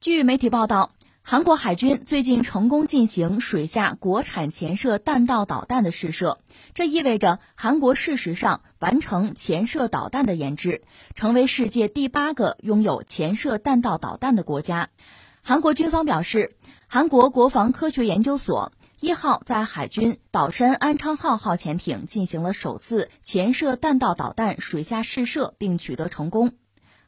据媒体报道，韩国海军最近成功进行水下国产潜射弹道导弹的试射，这意味着韩国事实上完成潜射导弹的研制，成为世界第八个拥有潜射弹道导弹的国家。韩国军方表示，韩国国防科学研究所一号在海军岛山安昌浩号潜艇进行了首次潜射弹道导弹水下试射，并取得成功。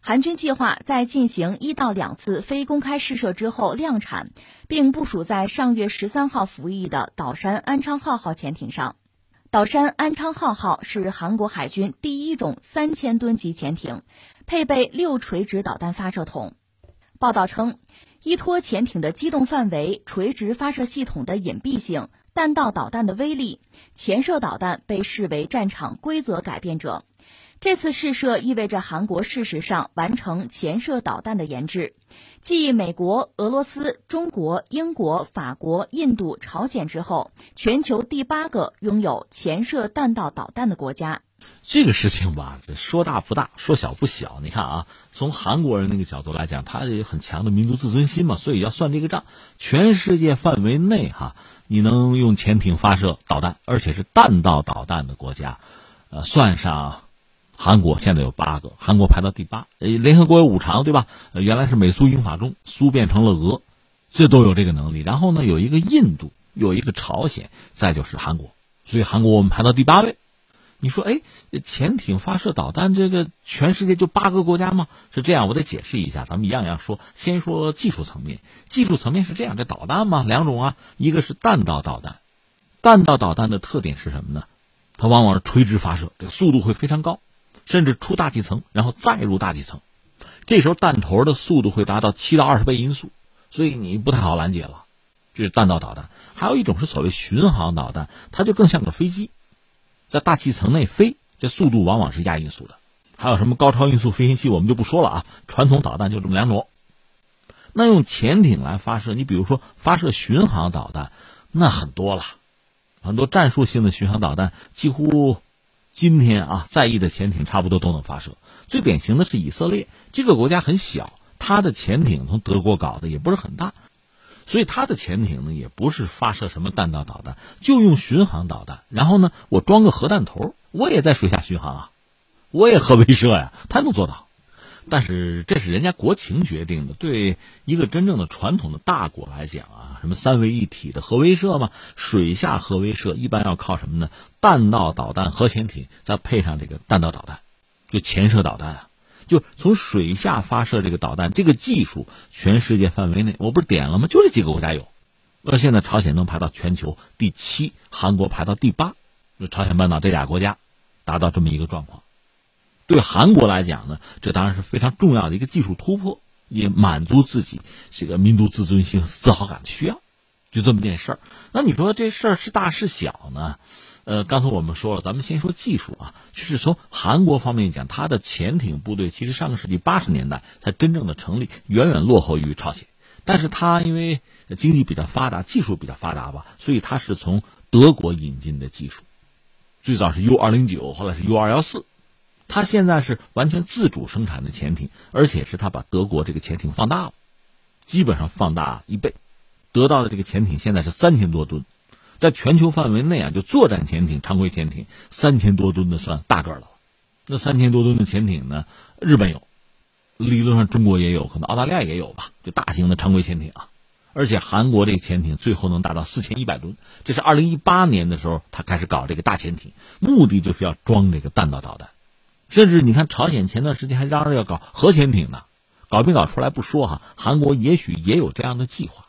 韩军计划在进行一到两次非公开试射之后量产，并部署在上月十三号服役的岛山安昌浩号潜艇上。岛山安昌浩号是韩国海军第一种三千吨级潜艇，配备六垂直导弹发射筒。报道称，依托潜艇的机动范围、垂直发射系统的隐蔽性、弹道导弹的威力，潜射导弹被视为战场规则改变者。这次试射意味着韩国事实上完成潜射导弹的研制，继美国、俄罗斯、中国、英国、法国、印度、朝鲜之后，全球第八个拥有潜射弹道导弹的国家。这个事情吧，说大不大，说小不小。你看啊，从韩国人那个角度来讲，他有很强的民族自尊心嘛，所以要算这个账。全世界范围内哈，你能用潜艇发射导弹，而且是弹道导弹的国家，呃，算上。韩国现在有八个，韩国排到第八。呃，联合国有五常，对吧？原来是美苏英法中，苏变成了俄，这都有这个能力。然后呢，有一个印度，有一个朝鲜，再就是韩国。所以韩国我们排到第八位。你说，哎，潜艇发射导弹，这个全世界就八个国家吗？是这样，我得解释一下。咱们一样一样说，先说技术层面。技术层面是这样，这导弹嘛，两种啊，一个是弹道导弹。弹道导弹的特点是什么呢？它往往是垂直发射，这个速度会非常高。甚至出大气层，然后再入大气层，这时候弹头的速度会达到七到二十倍音速，所以你不太好拦截了。这是弹道导弹。还有一种是所谓巡航导弹，它就更像个飞机，在大气层内飞，这速度往往是亚音速的。还有什么高超音速飞行器，我们就不说了啊。传统导弹就这么两种。那用潜艇来发射，你比如说发射巡航导弹，那很多了，很多战术性的巡航导弹几乎。今天啊，在意的潜艇差不多都能发射。最典型的是以色列，这个国家很小，它的潜艇从德国搞的也不是很大，所以它的潜艇呢也不是发射什么弹道导弹，就用巡航导弹。然后呢，我装个核弹头，我也在水下巡航啊，我也核威慑呀，它能做到。但是这是人家国情决定的，对一个真正的传统的大国来讲啊，什么三位一体的核威慑嘛，水下核威慑一般要靠什么呢？弹道导弹、核潜艇，再配上这个弹道导弹，就潜射导弹啊，就从水下发射这个导弹，这个技术全世界范围内，我不是点了吗？就这几个国家有。那现在朝鲜能排到全球第七，韩国排到第八，就朝鲜半岛这俩国家达到这么一个状况。对韩国来讲呢，这当然是非常重要的一个技术突破，也满足自己这个民族自尊心、自豪感的需要，就这么件事儿。那你说这事儿是大是小呢？呃，刚才我们说了，咱们先说技术啊，就是从韩国方面讲，它的潜艇部队其实上个世纪八十年代才真正的成立，远远落后于朝鲜。但是它因为经济比较发达，技术比较发达吧，所以它是从德国引进的技术，最早是 U 二零九，后来是 U 二幺四。他现在是完全自主生产的潜艇，而且是他把德国这个潜艇放大了，基本上放大一倍，得到的这个潜艇现在是三千多吨，在全球范围内啊，就作战潜艇、常规潜艇三千多吨的算大个了。那三千多吨的潜艇呢，日本有，理论上中国也有，可能澳大利亚也有吧，就大型的常规潜艇啊。而且韩国这个潜艇最后能达到四千一百吨，这是二零一八年的时候他开始搞这个大潜艇，目的就是要装这个弹道导弹。甚至你看，朝鲜前段时间还嚷着要搞核潜艇呢，搞没搞出来不说哈。韩国也许也有这样的计划，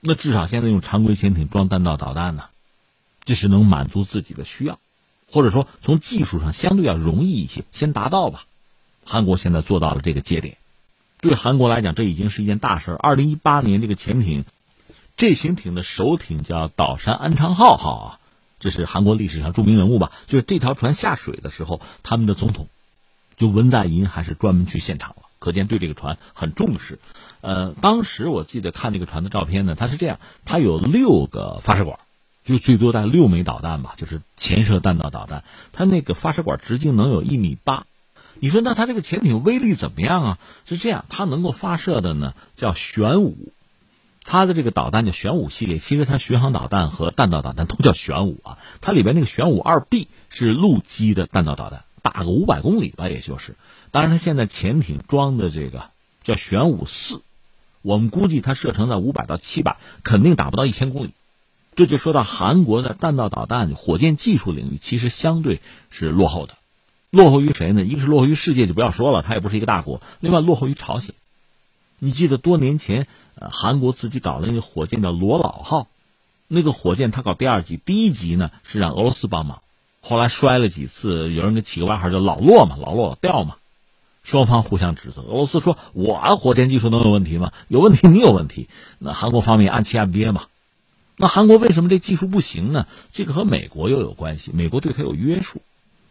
那至少现在用常规潜艇装弹道导弹呢，这是能满足自己的需要，或者说从技术上相对要容易一些，先达到吧。韩国现在做到了这个节点，对韩国来讲，这已经是一件大事。二零一八年这个潜艇，这型艇的首艇叫岛山安昌浩号啊，这是韩国历史上著名人物吧？就是这条船下水的时候，他们的总统。就文在寅还是专门去现场了，可见对这个船很重视。呃，当时我记得看这个船的照片呢，它是这样，它有六个发射管，就最多带六枚导弹吧，就是潜射弹道导弹。它那个发射管直径能有一米八，你说那它这个潜艇威力怎么样啊？是这样，它能够发射的呢叫玄武，它的这个导弹叫玄武系列。其实它巡航导弹和弹道导弹都叫玄武啊。它里边那个玄武二 B 是陆基的弹道导弹，打个五百公里吧，也就是。当然，它现在潜艇装的这个叫玄武四，我们估计它射程在五百到七百，肯定打不到一千公里。这就说到韩国的弹道导弹、火箭技术领域，其实相对是落后的。落后于谁呢？一个是落后于世界，就不要说了，它也不是一个大国。另外，落后于朝鲜。你记得多年前，呃，韩国自己搞的那个火箭叫罗老号，那个火箭它搞第二级，第一级呢是让俄罗斯帮忙，后来摔了几次，有人给起个外号叫“老骆”嘛，“老骆掉”嘛。双方互相指责。俄罗斯说：“我火箭技术能有问题吗？有问题，你有问题。”那韩国方面暗气暗憋嘛。那韩国为什么这技术不行呢？这个和美国又有关系，美国对他有约束。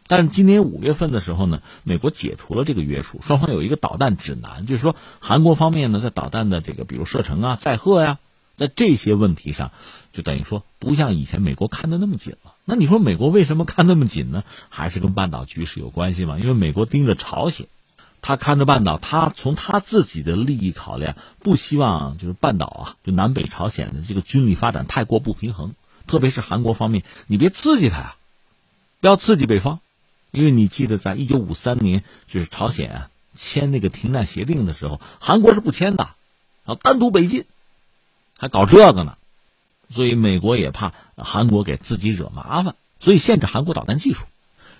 但是今年五月份的时候呢，美国解除了这个约束，双方有一个导弹指南，就是说韩国方面呢，在导弹的这个比如射程啊、载荷呀，在这些问题上，就等于说不像以前美国看的那么紧了。那你说美国为什么看那么紧呢？还是跟半岛局势有关系嘛？因为美国盯着朝鲜，他看着半岛，他从他自己的利益考量，不希望就是半岛啊，就南北朝鲜的这个军力发展太过不平衡，特别是韩国方面，你别刺激他呀，不要刺激北方。因为你记得，在一九五三年，就是朝鲜啊签那个停战协定的时候，韩国是不签的，啊，单独北进，还搞这个呢，所以美国也怕韩国给自己惹麻烦，所以限制韩国导弹技术，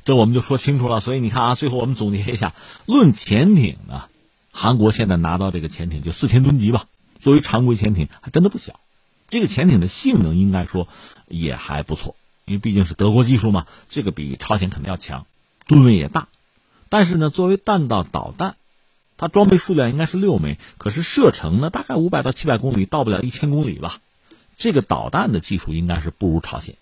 这我们就说清楚了。所以你看啊，最后我们总结一下，论潜艇呢，韩国现在拿到这个潜艇就四千吨级吧，作为常规潜艇还真的不小，这个潜艇的性能应该说也还不错，因为毕竟是德国技术嘛，这个比朝鲜肯定要强。吨位也大，但是呢，作为弹道导弹，它装备数量应该是六枚，可是射程呢，大概五百到七百公里，到不了一千公里吧。这个导弹的技术应该是不如朝鲜。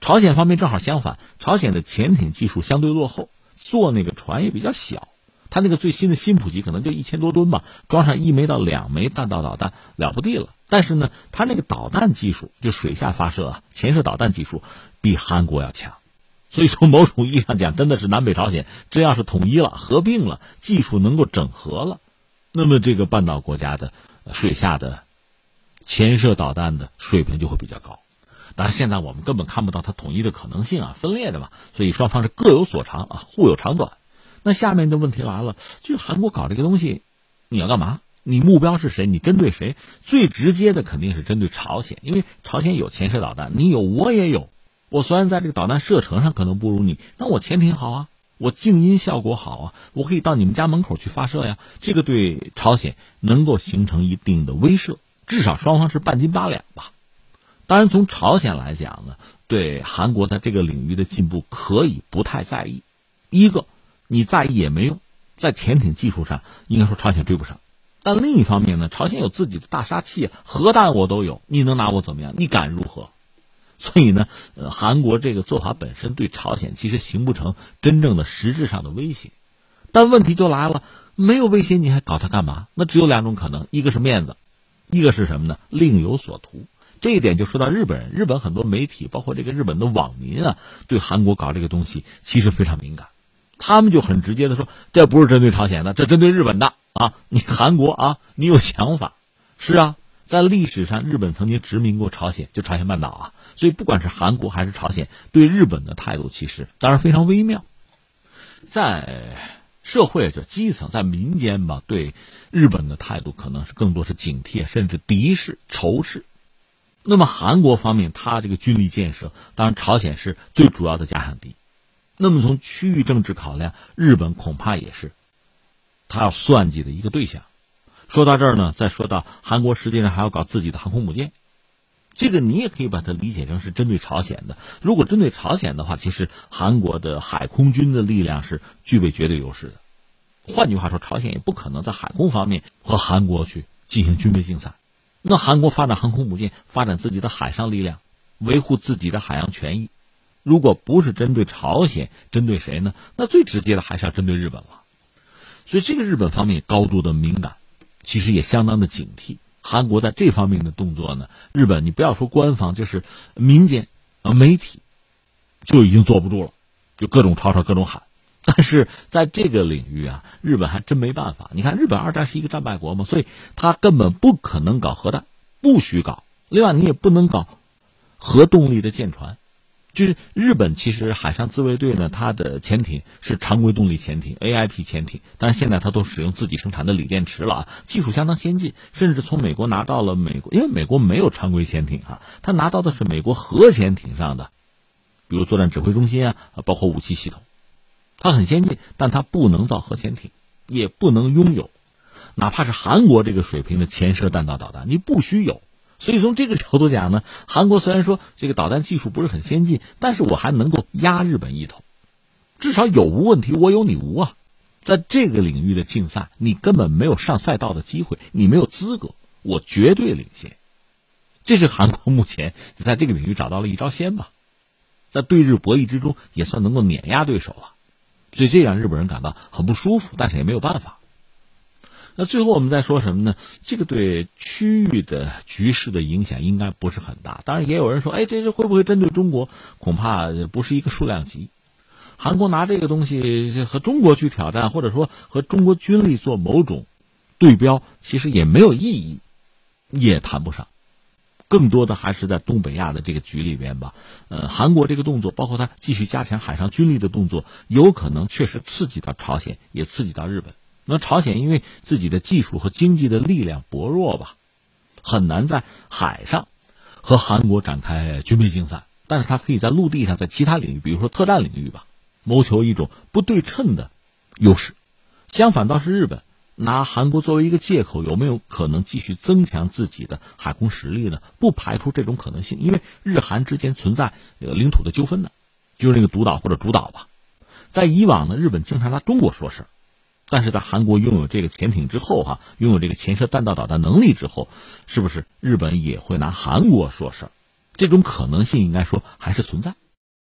朝鲜方面正好相反，朝鲜的潜艇技术相对落后，做那个船也比较小，它那个最新的新普级可能就一千多吨吧，装上一枚到两枚弹道导弹了不地了。但是呢，它那个导弹技术，就水下发射啊，潜射导弹技术比韩国要强。所以从某种意义上讲，真的是南北朝鲜真要是统一了、合并了，技术能够整合了，那么这个半岛国家的水下的潜射导弹的水平就会比较高。但是，现在我们根本看不到它统一的可能性啊，分裂的嘛。所以双方是各有所长啊，互有长短。那下面的问题来了，就韩国搞这个东西，你要干嘛？你目标是谁？你针对谁？最直接的肯定是针对朝鲜，因为朝鲜有潜射导弹，你有我也有。我虽然在这个导弹射程上可能不如你，但我潜艇好啊，我静音效果好啊，我可以到你们家门口去发射呀。这个对朝鲜能够形成一定的威慑，至少双方是半斤八两吧。当然，从朝鲜来讲呢，对韩国在这个领域的进步可以不太在意。一个，你在意也没用，在潜艇技术上，应该说朝鲜追不上。但另一方面呢，朝鲜有自己的大杀器，核弹我都有，你能拿我怎么样？你敢如何？所以呢，呃，韩国这个做法本身对朝鲜其实形不成真正的实质上的威胁，但问题就来了，没有威胁你还搞它干嘛？那只有两种可能，一个是面子，一个是什么呢？另有所图。这一点就说到日本人，日本很多媒体，包括这个日本的网民啊，对韩国搞这个东西其实非常敏感，他们就很直接的说，这不是针对朝鲜的，这针对日本的啊！你韩国啊，你有想法，是啊。在历史上，日本曾经殖民过朝鲜，就朝鲜半岛啊。所以，不管是韩国还是朝鲜，对日本的态度其实当然非常微妙。在社会就基层，在民间吧，对日本的态度可能是更多是警惕，甚至敌视、仇视。那么，韩国方面，他这个军力建设，当然朝鲜是最主要的假想敌。那么，从区域政治考量，日本恐怕也是他要算计的一个对象。说到这儿呢，再说到韩国，实际上还要搞自己的航空母舰，这个你也可以把它理解成是针对朝鲜的。如果针对朝鲜的话，其实韩国的海空军的力量是具备绝对优势的。换句话说，朝鲜也不可能在海空方面和韩国去进行军备竞赛。那韩国发展航空母舰，发展自己的海上力量，维护自己的海洋权益，如果不是针对朝鲜，针对谁呢？那最直接的还是要针对日本了。所以，这个日本方面高度的敏感。其实也相当的警惕，韩国在这方面的动作呢，日本你不要说官方，就是民间啊媒体就已经坐不住了，就各种吵吵，各种喊。但是在这个领域啊，日本还真没办法。你看，日本二战是一个战败国嘛，所以他根本不可能搞核弹，不许搞。另外，你也不能搞核动力的舰船。就是日本其实海上自卫队呢，它的潜艇是常规动力潜艇 AIP 潜艇，但是现在它都使用自己生产的锂电池了啊，技术相当先进，甚至从美国拿到了美国，因为美国没有常规潜艇啊，他拿到的是美国核潜艇上的，比如作战指挥中心啊，包括武器系统。它很先进，但它不能造核潜艇，也不能拥有，哪怕是韩国这个水平的潜射弹道导弹，你不需有。所以从这个角度讲呢，韩国虽然说这个导弹技术不是很先进，但是我还能够压日本一头，至少有无问题，我有你无啊。在这个领域的竞赛，你根本没有上赛道的机会，你没有资格，我绝对领先。这是韩国目前在这个领域找到了一招先吧，在对日博弈之中也算能够碾压对手了。所以这让日本人感到很不舒服，但是也没有办法。那最后我们再说什么呢？这个对区域的局势的影响应该不是很大。当然，也有人说，哎，这是会不会针对中国？恐怕不是一个数量级。韩国拿这个东西和中国去挑战，或者说和中国军力做某种对标，其实也没有意义，也谈不上。更多的还是在东北亚的这个局里边吧，呃，韩国这个动作，包括他继续加强海上军力的动作，有可能确实刺激到朝鲜，也刺激到日本。那朝鲜因为自己的技术和经济的力量薄弱吧，很难在海上和韩国展开军备竞赛，但是他可以在陆地上，在其他领域，比如说特战领域吧，谋求一种不对称的优势。相反，倒是日本。拿韩国作为一个借口，有没有可能继续增强自己的海空实力呢？不排除这种可能性，因为日韩之间存在领土的纠纷呢，就是那个独岛或者主岛吧。在以往呢，日本经常拿中国说事但是在韩国拥有这个潜艇之后，哈，拥有这个潜射弹道导弹能力之后，是不是日本也会拿韩国说事这种可能性应该说还是存在。